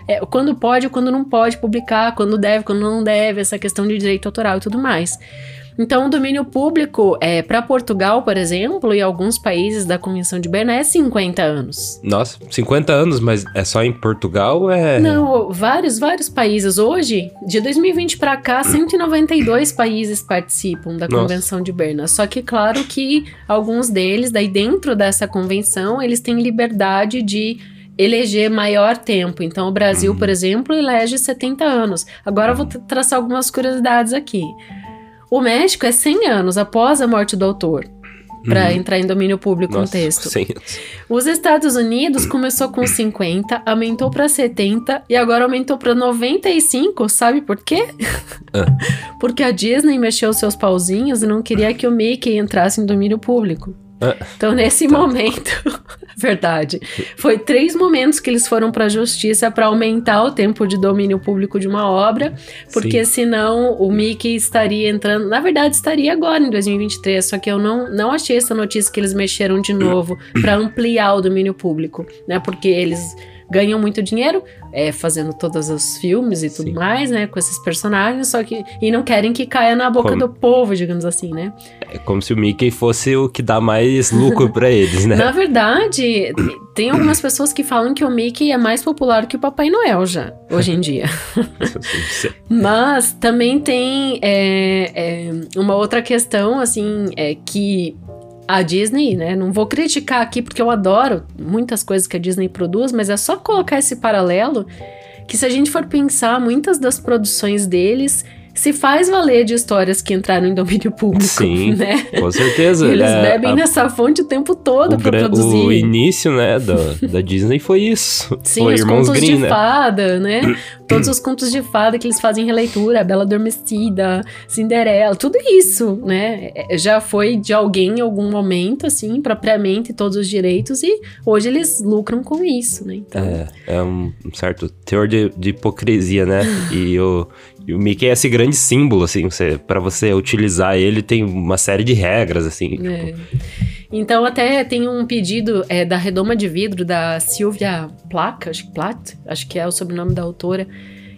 S2: é, quando pode, quando não pode publicar, quando deve, quando não deve, essa questão de direito autoral e tudo mais. Então, o domínio público, é, para Portugal, por exemplo, e alguns países da Convenção de Berna, é 50 anos.
S1: Nossa, 50 anos, mas é só em Portugal? É...
S2: Não, vários, vários países. Hoje, de 2020 para cá, 192 países participam da Nossa. Convenção de Berna. Só que, claro que alguns deles, daí dentro dessa convenção, eles têm liberdade de eleger maior tempo. Então, o Brasil, uhum. por exemplo, elege 70 anos. Agora eu vou traçar algumas curiosidades aqui. O México é 100 anos após a morte do autor. Para uhum. entrar em domínio público Nossa, um texto. 100 anos. Os Estados Unidos começou com 50, aumentou para 70 e agora aumentou para 95. Sabe por quê? Ah. Porque a Disney mexeu seus pauzinhos e não queria que o Mickey entrasse em domínio público. Ah. Então, nesse tá. momento, verdade, foi três momentos que eles foram para a justiça para aumentar o tempo de domínio público de uma obra, porque Sim. senão o Mickey estaria entrando. Na verdade, estaria agora em 2023, só que eu não, não achei essa notícia que eles mexeram de novo para ampliar o domínio público, né? Porque eles ganham muito dinheiro é, fazendo todos os filmes e tudo Sim. mais, né? Com esses personagens, só que. E não querem que caia na boca como, do povo, digamos assim, né?
S1: É como se o Mickey fosse o que dá mais lucro para eles, né?
S2: Na verdade, tem algumas pessoas que falam que o Mickey é mais popular que o Papai Noel já, hoje em dia. Mas também tem é, é, uma outra questão, assim, é que a Disney, né? Não vou criticar aqui porque eu adoro muitas coisas que a Disney produz, mas é só colocar esse paralelo que se a gente for pensar, muitas das produções deles se faz valer de histórias que entraram em domínio público.
S1: Sim,
S2: né?
S1: com certeza.
S2: Eles é, bebem a, nessa fonte o tempo todo para produzir.
S1: O início, né, da, da Disney foi isso.
S2: Sim, foi os Irmãos contos Green, de né? fada, né? Todos os contos de fada que eles fazem releitura, Bela Adormecida, Cinderela, tudo isso, né? É, já foi de alguém em algum momento, assim, propriamente todos os direitos e hoje eles lucram com isso, né?
S1: Então... É, é um certo teor de, de hipocrisia, né? e o, e o Mickey é esse grande símbolo, assim, você, para você utilizar ele tem uma série de regras, assim. É. Tipo...
S2: Então até tem um pedido é, da Redoma de Vidro, da Silvia Placa, acho que Plat, acho que é o sobrenome da autora,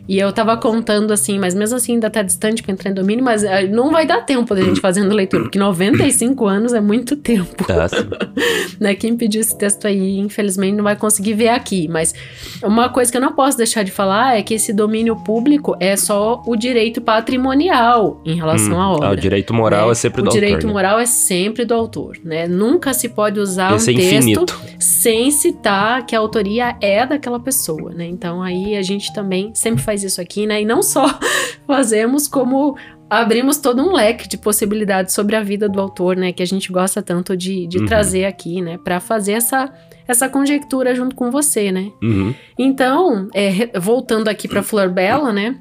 S2: e eu tava contando assim, mas mesmo assim ainda tá distante pra entrar em domínio, mas uh, não vai dar tempo da gente fazendo leitura, porque 95 anos é muito tempo. Tá, né? Quem pediu esse texto aí, infelizmente, não vai conseguir ver aqui. Mas uma coisa que eu não posso deixar de falar é que esse domínio público é só o direito patrimonial em relação hum, à obra. Ah,
S1: o direito moral
S2: né?
S1: é sempre do
S2: o
S1: autor.
S2: O direito
S1: né?
S2: moral é sempre do autor, né? Nunca se pode usar Esse um é texto infinito. sem citar que a autoria é daquela pessoa, né? Então aí a gente também sempre faz faz isso aqui, né? E não só fazemos, como abrimos todo um leque de possibilidades sobre a vida do autor, né? Que a gente gosta tanto de, de uhum. trazer aqui, né? Para fazer essa, essa conjectura junto com você, né? Uhum. Então, é, voltando aqui para Flor Bela, né?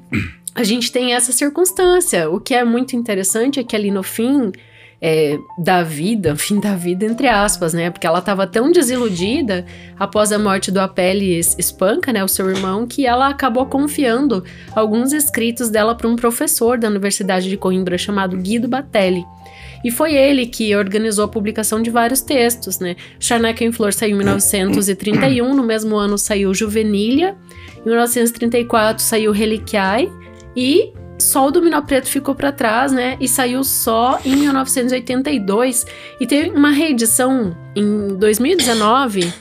S2: A gente tem essa circunstância. O que é muito interessante é que ali no fim é, da vida, fim da vida, entre aspas, né? Porque ela estava tão desiludida após a morte do Apelles Espanca, né? O seu irmão, que ela acabou confiando alguns escritos dela para um professor da Universidade de Coimbra chamado Guido Batelli. E foi ele que organizou a publicação de vários textos, né? Charneca em Flor saiu em 1931, no mesmo ano saiu Juvenília, em 1934 saiu Reliquiae, e só o Dominó Preto ficou para trás, né? E saiu só em 1982. E teve uma reedição em 2019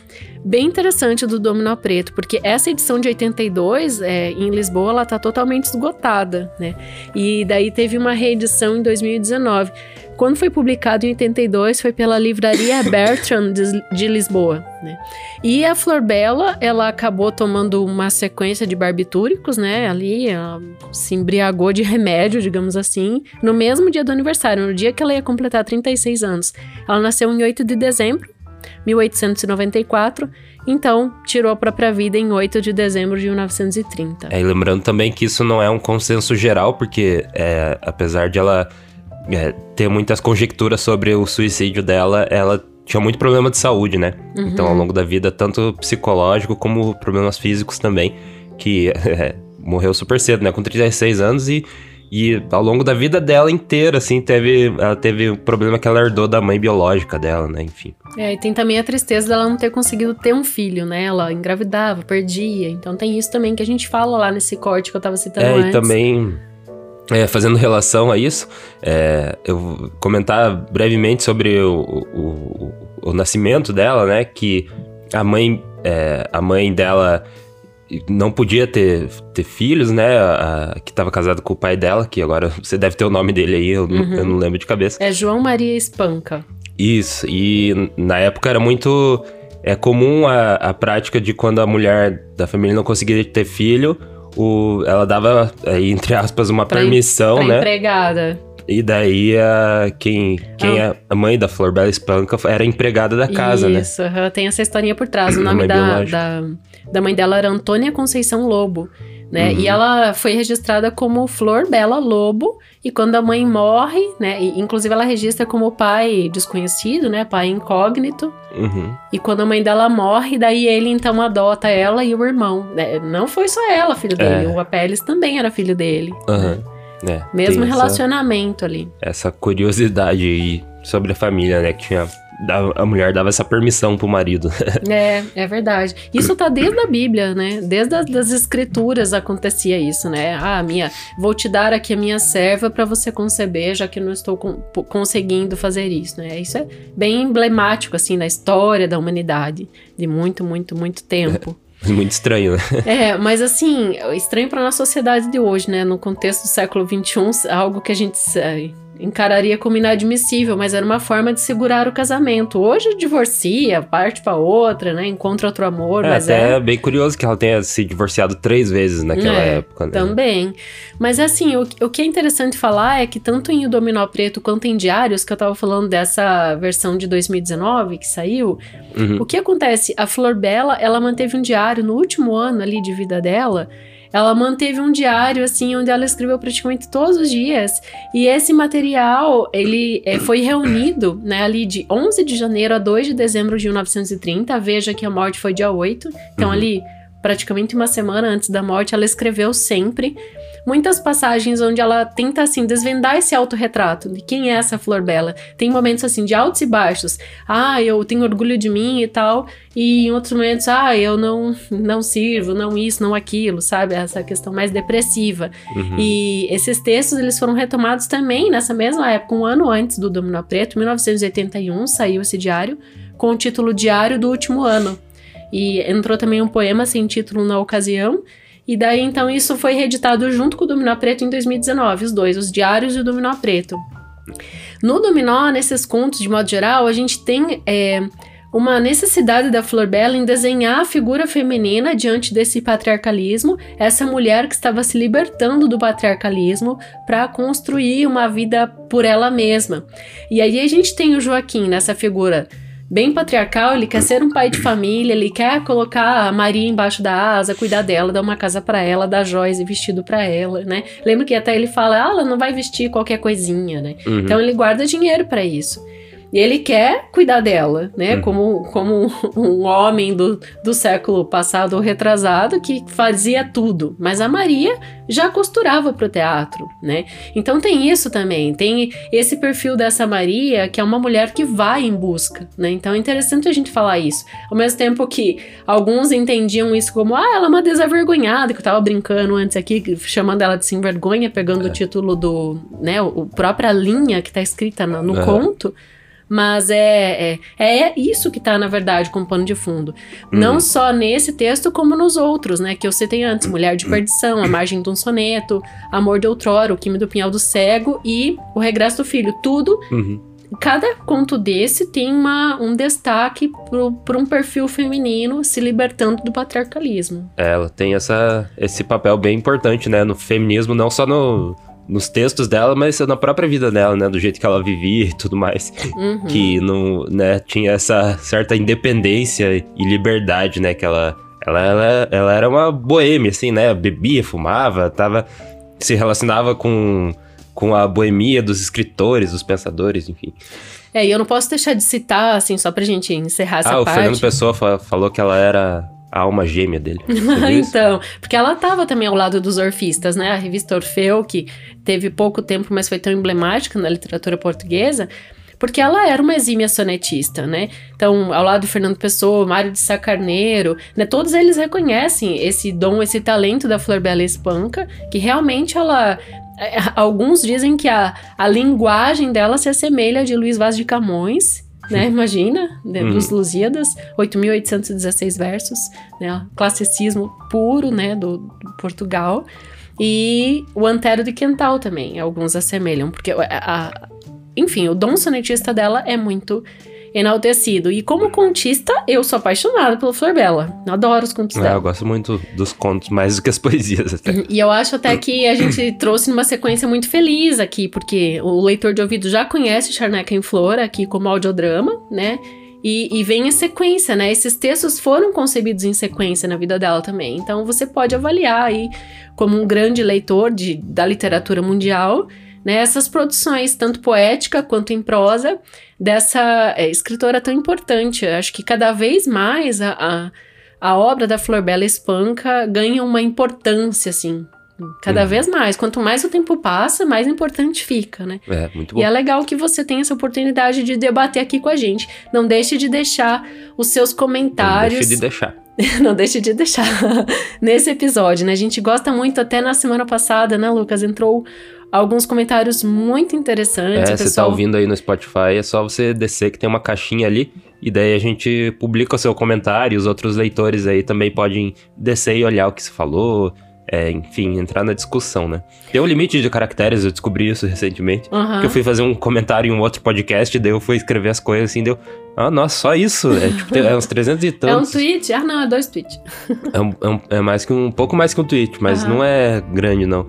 S2: bem interessante do Dominó Preto, porque essa edição de 82 é, em Lisboa ela tá totalmente esgotada, né? E daí teve uma reedição em 2019. Quando foi publicado em 82, foi pela livraria Bertrand de, Lisboa, né? E a Flor Bela, ela acabou tomando uma sequência de barbitúricos, né? Ali, ela se embriagou de remédio, digamos assim, no mesmo dia do aniversário, no dia que ela ia completar 36 anos. Ela nasceu em 8 de dezembro 1894, então tirou a própria vida em 8 de dezembro de 1930.
S1: É, e lembrando também que isso não é um consenso geral, porque é, apesar de ela é, ter muitas conjecturas sobre o suicídio dela, ela tinha muito problema de saúde, né? Uhum. Então, ao longo da vida, tanto psicológico como problemas físicos também, que é, morreu super cedo, né? Com 36 anos e e ao longo da vida dela inteira, assim, teve, ela teve um problema que ela herdou da mãe biológica dela, né? Enfim.
S2: É, e tem também a tristeza dela não ter conseguido ter um filho, né? Ela engravidava, perdia. Então tem isso também que a gente fala lá nesse corte que eu tava citando
S1: é,
S2: antes.
S1: E também. É, fazendo relação a isso, é, eu vou comentar brevemente sobre o, o, o, o nascimento dela, né? Que a mãe, é, a mãe dela não podia ter, ter filhos, né? A, a, que estava casada com o pai dela, que agora você deve ter o nome dele aí, eu, uhum. eu não lembro de cabeça.
S2: É João Maria Espanca.
S1: Isso, e na época era muito é comum a, a prática de quando a mulher da família não conseguia ter filho, o, ela dava, entre aspas, uma pra permissão, né?
S2: empregada.
S1: E daí a, quem, quem ah. é a mãe da Flor Bela Espanca era empregada da casa,
S2: Isso, né? Isso, tem essa historinha por trás. O nome da, da, da, mãe dela era Antônia Conceição Lobo. Né? Uhum. E ela foi registrada como Flor Bela Lobo, e quando a mãe morre, né? E, inclusive ela registra como pai desconhecido, né? Pai incógnito.
S1: Uhum.
S2: E quando a mãe dela morre, daí ele então adota ela e o irmão. Né? Não foi só ela, filho dele, é. o Apelles também era filho dele.
S1: Uhum. Né? É,
S2: Mesmo relacionamento essa, ali.
S1: Essa curiosidade aí sobre a família, né? Que tinha. A mulher dava essa permissão pro marido.
S2: é, é verdade. Isso tá desde a Bíblia, né? Desde as das escrituras acontecia isso, né? Ah, minha, vou te dar aqui a minha serva para você conceber, já que não estou com, conseguindo fazer isso, né? Isso é bem emblemático, assim, na história da humanidade, de muito, muito, muito tempo.
S1: Muito estranho, né?
S2: É, mas assim, estranho para nossa sociedade de hoje, né? No contexto do século XXI, algo que a gente encararia como inadmissível, mas era uma forma de segurar o casamento. Hoje divorcia, parte para outra, né? Encontra outro amor,
S1: é,
S2: mas
S1: até
S2: é
S1: bem curioso que ela tenha se divorciado três vezes naquela é, época. Né?
S2: Também. Mas assim, o, o que é interessante falar é que tanto em O Dominó Preto quanto em Diários, que eu tava falando dessa versão de 2019 que saiu, uhum. o que acontece? A Flor Bela, ela manteve um diário no último ano ali de vida dela ela manteve um diário, assim, onde ela escreveu praticamente todos os dias. E esse material, ele é, foi reunido, né, ali de 11 de janeiro a 2 de dezembro de 1930. Veja que a morte foi dia 8. Então, uhum. ali, praticamente uma semana antes da morte, ela escreveu sempre muitas passagens onde ela tenta assim desvendar esse autorretrato de quem é essa Flor Bela. Tem momentos assim de altos e baixos. Ah, eu tenho orgulho de mim e tal. E em outros momentos, ah, eu não não sirvo, não isso, não aquilo, sabe? Essa questão mais depressiva. Uhum. E esses textos eles foram retomados também nessa mesma época, um ano antes do Dominó Preto, 1981, saiu esse diário com o título Diário do Último Ano. E entrou também um poema sem título na ocasião, e daí, então, isso foi reeditado junto com o Dominó Preto em 2019, os dois, os Diários e o Dominó Preto. No Dominó, nesses contos, de modo geral, a gente tem é, uma necessidade da Flor Bela em desenhar a figura feminina diante desse patriarcalismo, essa mulher que estava se libertando do patriarcalismo para construir uma vida por ela mesma. E aí a gente tem o Joaquim nessa figura bem patriarcal, ele quer ser um pai de família, ele quer colocar a Maria embaixo da asa, cuidar dela, dar uma casa para ela, dar joias e vestido para ela, né? Lembro que até ele fala, ah, ela não vai vestir qualquer coisinha, né? Uhum. Então ele guarda dinheiro para isso. E ele quer cuidar dela, né? Uhum. Como, como um homem do, do século passado ou retrasado que fazia tudo. Mas a Maria já costurava pro teatro, né? Então tem isso também. Tem esse perfil dessa Maria, que é uma mulher que vai em busca, né? Então é interessante a gente falar isso. Ao mesmo tempo que alguns entendiam isso como, ah, ela é uma desavergonhada, que eu tava brincando antes aqui, chamando ela de sem vergonha, pegando é. o título do, né, a própria linha que tá escrita no, no conto. Mas é, é, é isso que está, na verdade, como pano de fundo. Uhum. Não só nesse texto, como nos outros, né? Que eu citei antes: Mulher de Perdição, A Margem de um Soneto, Amor de Outrora, O Quime do Pinhal do Cego e O Regresso do Filho. Tudo.
S1: Uhum.
S2: Cada conto desse tem uma, um destaque para um perfil feminino se libertando do patriarcalismo.
S1: É, ela tem essa, esse papel bem importante, né? No feminismo, não só no nos textos dela, mas na própria vida dela, né? Do jeito que ela vivia e tudo mais.
S2: Uhum.
S1: Que não, né, tinha essa certa independência e liberdade, né? Que ela, ela, ela, ela era uma boêmia, assim, né? Bebia, fumava, tava... Se relacionava com, com a boemia dos escritores, dos pensadores, enfim.
S2: É, e eu não posso deixar de citar, assim, só pra gente encerrar essa
S1: ah, o
S2: parte.
S1: Fernando Pessoa fa- falou que ela era a alma gêmea dele.
S2: Então, porque ela estava também ao lado dos orfistas, né? A revista Orfeu, que teve pouco tempo, mas foi tão emblemática na literatura portuguesa, porque ela era uma exímia sonetista, né? Então, ao lado do Fernando Pessoa, Mário de Sá Carneiro, né? Todos eles reconhecem esse dom, esse talento da Flor Bela Espanca, que realmente ela é, Alguns dizem que a, a linguagem dela se assemelha à de Luiz Vaz de Camões, né? Imagina, né? dos Lusíadas, 8.816 versos, né? Classicismo puro, né? Do, do Portugal. E o Antero de Quental também, alguns assemelham, porque a, a- enfim, o dom sonetista dela é muito enaltecido. E como contista, eu sou apaixonada pela Flor Bela. Adoro os contos
S1: É,
S2: dela.
S1: eu gosto muito dos contos, mais do que as poesias até.
S2: E eu acho até que a gente trouxe numa sequência muito feliz aqui, porque o leitor de ouvido já conhece Charneca em Flor aqui como audiodrama, né? E, e vem em sequência, né? Esses textos foram concebidos em sequência na vida dela também. Então você pode avaliar aí, como um grande leitor de, da literatura mundial, né? Essas produções, tanto poética quanto em prosa, dessa é, escritora tão importante. Eu acho que cada vez mais a, a, a obra da Flor Bela Espanca ganha uma importância, assim. Cada
S1: Uhum.
S2: vez mais. Quanto mais o tempo passa, mais importante fica, né?
S1: É, muito bom.
S2: E é legal que você tenha essa oportunidade de debater aqui com a gente. Não deixe de deixar os seus
S1: Não
S2: comentários.
S1: Deixa de deixar.
S2: Não deixe de deixar nesse episódio, né? A gente gosta muito, até na semana passada, né, Lucas? Entrou alguns comentários muito interessantes.
S1: É, você tá ouvindo aí no Spotify, é só você descer que tem uma caixinha ali. E daí a gente publica o seu comentário, os outros leitores aí também podem descer e olhar o que você falou. é, enfim, entrar na discussão, né? Tem um limite de caracteres, eu descobri isso recentemente.
S2: Aham.
S1: Que eu fui fazer um comentário em um outro podcast, daí eu fui escrever as coisas assim, deu. Ah, nossa, só isso? É, tipo, é uns 300 e
S2: É um
S1: tantos.
S2: tweet? Ah, não, é dois tweets.
S1: É, um, é, um- é mais que um, um pouco mais que um tweet, mas
S2: Aham.
S1: não é grande, não.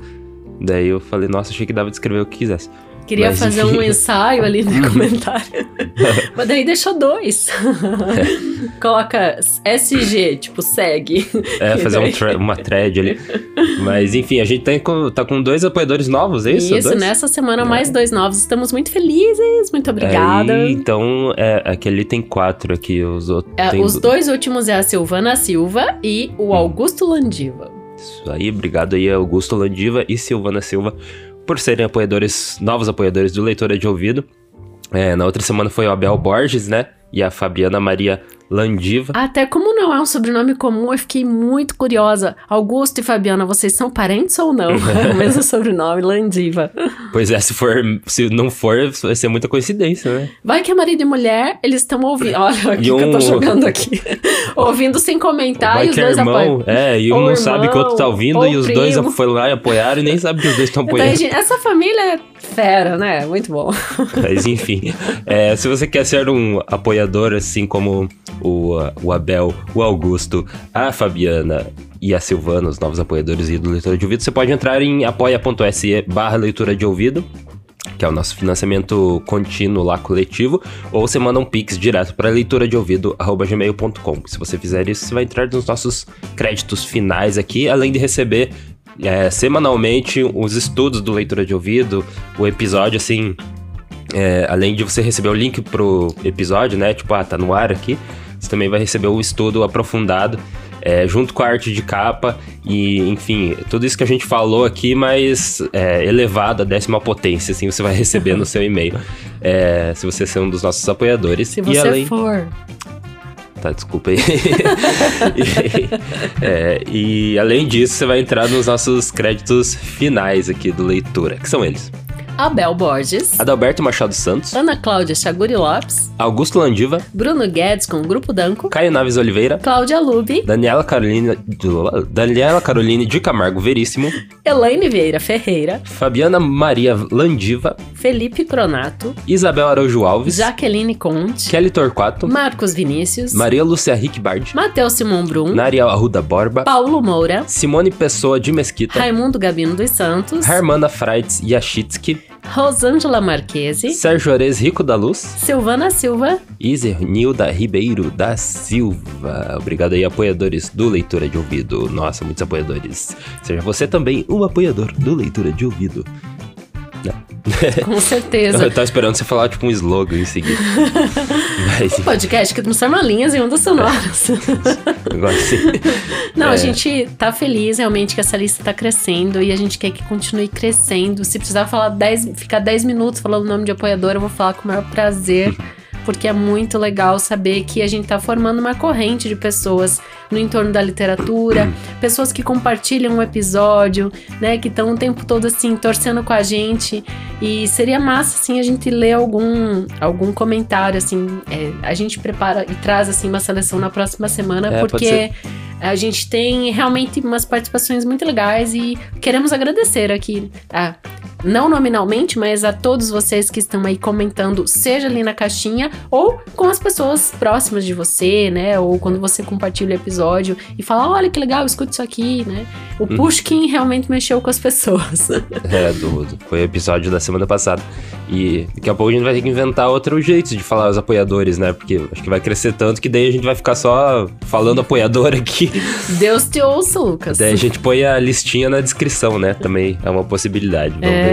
S1: Daí eu falei, nossa, achei que dava de escrever o que quisesse.
S2: Queria
S1: Mas,
S2: fazer
S1: enfim.
S2: um ensaio ali no comentário. Mas daí deixou dois. Coloca SG, tipo, segue.
S1: É, fazer um thre- uma thread ali. Mas enfim, a gente tá com, tá com dois apoiadores novos, é isso?
S2: Isso,
S1: Dois?
S2: nessa semana mais dois novos. Estamos muito felizes, muito obrigada.
S1: Aí, então, é, aquele tem quatro aqui, os outros.
S2: É,
S1: tem
S2: os
S1: do-
S2: dois últimos é a Silvana Silva e o Augusto Landiva.
S1: Isso aí, obrigado aí, Augusto Landiva e Silvana Silva, por serem apoiadores, novos apoiadores do Leitora de Ouvido. É, na outra semana foi o Abel Borges, né? E a Fabiana Maria Landiva.
S2: Até como não é um sobrenome comum, eu fiquei muito curiosa. Augusto e Fabiana, vocês são parentes ou não? O mesmo sobrenome, Landiva.
S1: Pois é, se for, se não for, vai ser muita coincidência, né?
S2: Vai que é marido e mulher, eles estão ouvindo. Olha
S1: E
S2: que eu tô
S1: um-
S2: jogando aqui. ouvindo sem comentar
S1: Vai
S2: e os
S1: é
S2: dois
S1: irmão,
S2: apoiam.
S1: é, e um
S2: Ou
S1: não sabe que o outro tá
S2: irmão,
S1: ouvindo
S2: ou
S1: e os dois
S2: primo.
S1: foram lá e apoiaram e nem sabe que os dois estão
S2: Então,
S1: apoiando.
S2: gente, essa família é fera, né? Muito bom.
S1: Mas enfim, é, se você quer ser um apoiador, assim como o, o Abel, o Augusto, a Fabiana e a Silvana, os novos apoiadores do Leitura de Ouvido, você pode entrar em apoia.se barra leitura de ouvido, que é o nosso financiamento contínuo lá coletivo, ou você manda um pix direto para leitura de ouvido gmail.com. Se você fizer isso, você vai entrar nos nossos créditos finais aqui, além de receber é, semanalmente os estudos do leitura de ouvido, o episódio assim é, além de você receber o link pro episódio, né? Tipo, ah, tá no ar aqui. Você também vai receber o estudo aprofundado, é, junto com a arte de capa e, enfim, tudo isso que a gente falou aqui, mas é, elevado à décima potência, assim, você vai receber no seu e-mail. É, se você ser um dos nossos apoiadores.
S2: Se
S1: e
S2: você
S1: além...
S2: for.
S1: Tá, desculpa aí. e, é, e além disso, você vai entrar nos nossos créditos finais aqui do leitura, que são eles.
S2: Abel Borges,
S1: Adalberto Machado Santos,
S2: Ana Cláudia Chaguri Lopes,
S1: Augusto Landiva,
S2: Bruno Guedes com o Grupo Danco,
S1: Caio Naves Oliveira,
S2: Cláudia Lube,
S1: Daniela Carolina, Daniela Caroline de Camargo Veríssimo,
S2: Elaine Vieira Ferreira,
S1: Fabiana Maria Landiva,
S2: Felipe Cronato,
S1: Isabel Araújo Alves,
S2: Jaqueline Conte,
S1: Kelly Torquato,
S2: Marcos Vinícius,
S1: Maria Lúcia Rickbard,
S2: Matheus Simon Brum,
S1: Nariel Arruda Borba,
S2: Paulo Moura,
S1: Simone Pessoa de Mesquita,
S2: Raimundo Gabino dos Santos,
S1: Hermana Freitz Yashitsky,
S2: Rosângela Marquese,
S1: Sérgio Ores Rico da Luz,
S2: Silvana Silva,
S1: Isernilda Ribeiro da Silva. Obrigado aí, apoiadores do Leitura de Ouvido. Nossa, muitos apoiadores. Seja você também um apoiador do Leitura de Ouvido.
S2: com certeza.
S1: Eu tava esperando você falar tipo um slogan em seguida. Mas,
S2: Um podcast que transforma linhas em ondas sonoras.
S1: agora sim.
S2: Não,
S1: É.
S2: a gente tá feliz realmente que essa lista tá crescendo e a gente quer que continue crescendo. Se precisar falar 10, ficar 10 minutos falando o nome de apoiador, eu vou falar com o maior prazer. Porque é muito legal saber que a gente tá formando uma corrente de pessoas no entorno da literatura, pessoas que compartilham um episódio, né, que estão o tempo todo assim torcendo com a gente. E seria massa assim a gente ler algum algum comentário assim, é, a gente prepara e traz assim uma seleção na próxima semana,
S1: É,
S2: porque a gente tem realmente umas participações muito legais e queremos agradecer aqui, a, não nominalmente, mas a todos vocês que estão aí comentando, seja ali na caixinha ou com as pessoas próximas de você, né? Ou quando você compartilha o episódio e fala, olha que legal, escuta isso aqui, né? O
S1: Uhum.
S2: Pushkin realmente mexeu com as pessoas.
S1: É, do, do- foi o episódio da semana passada. E daqui a pouco a gente vai ter que inventar outro jeito de falar os apoiadores, né? Porque acho que vai crescer tanto que daí a gente vai ficar só falando apoiador aqui.
S2: Deus te ouça, Lucas.
S1: Daí a gente põe a listinha na descrição, né? Também é uma possibilidade. Vamos
S2: É.
S1: ver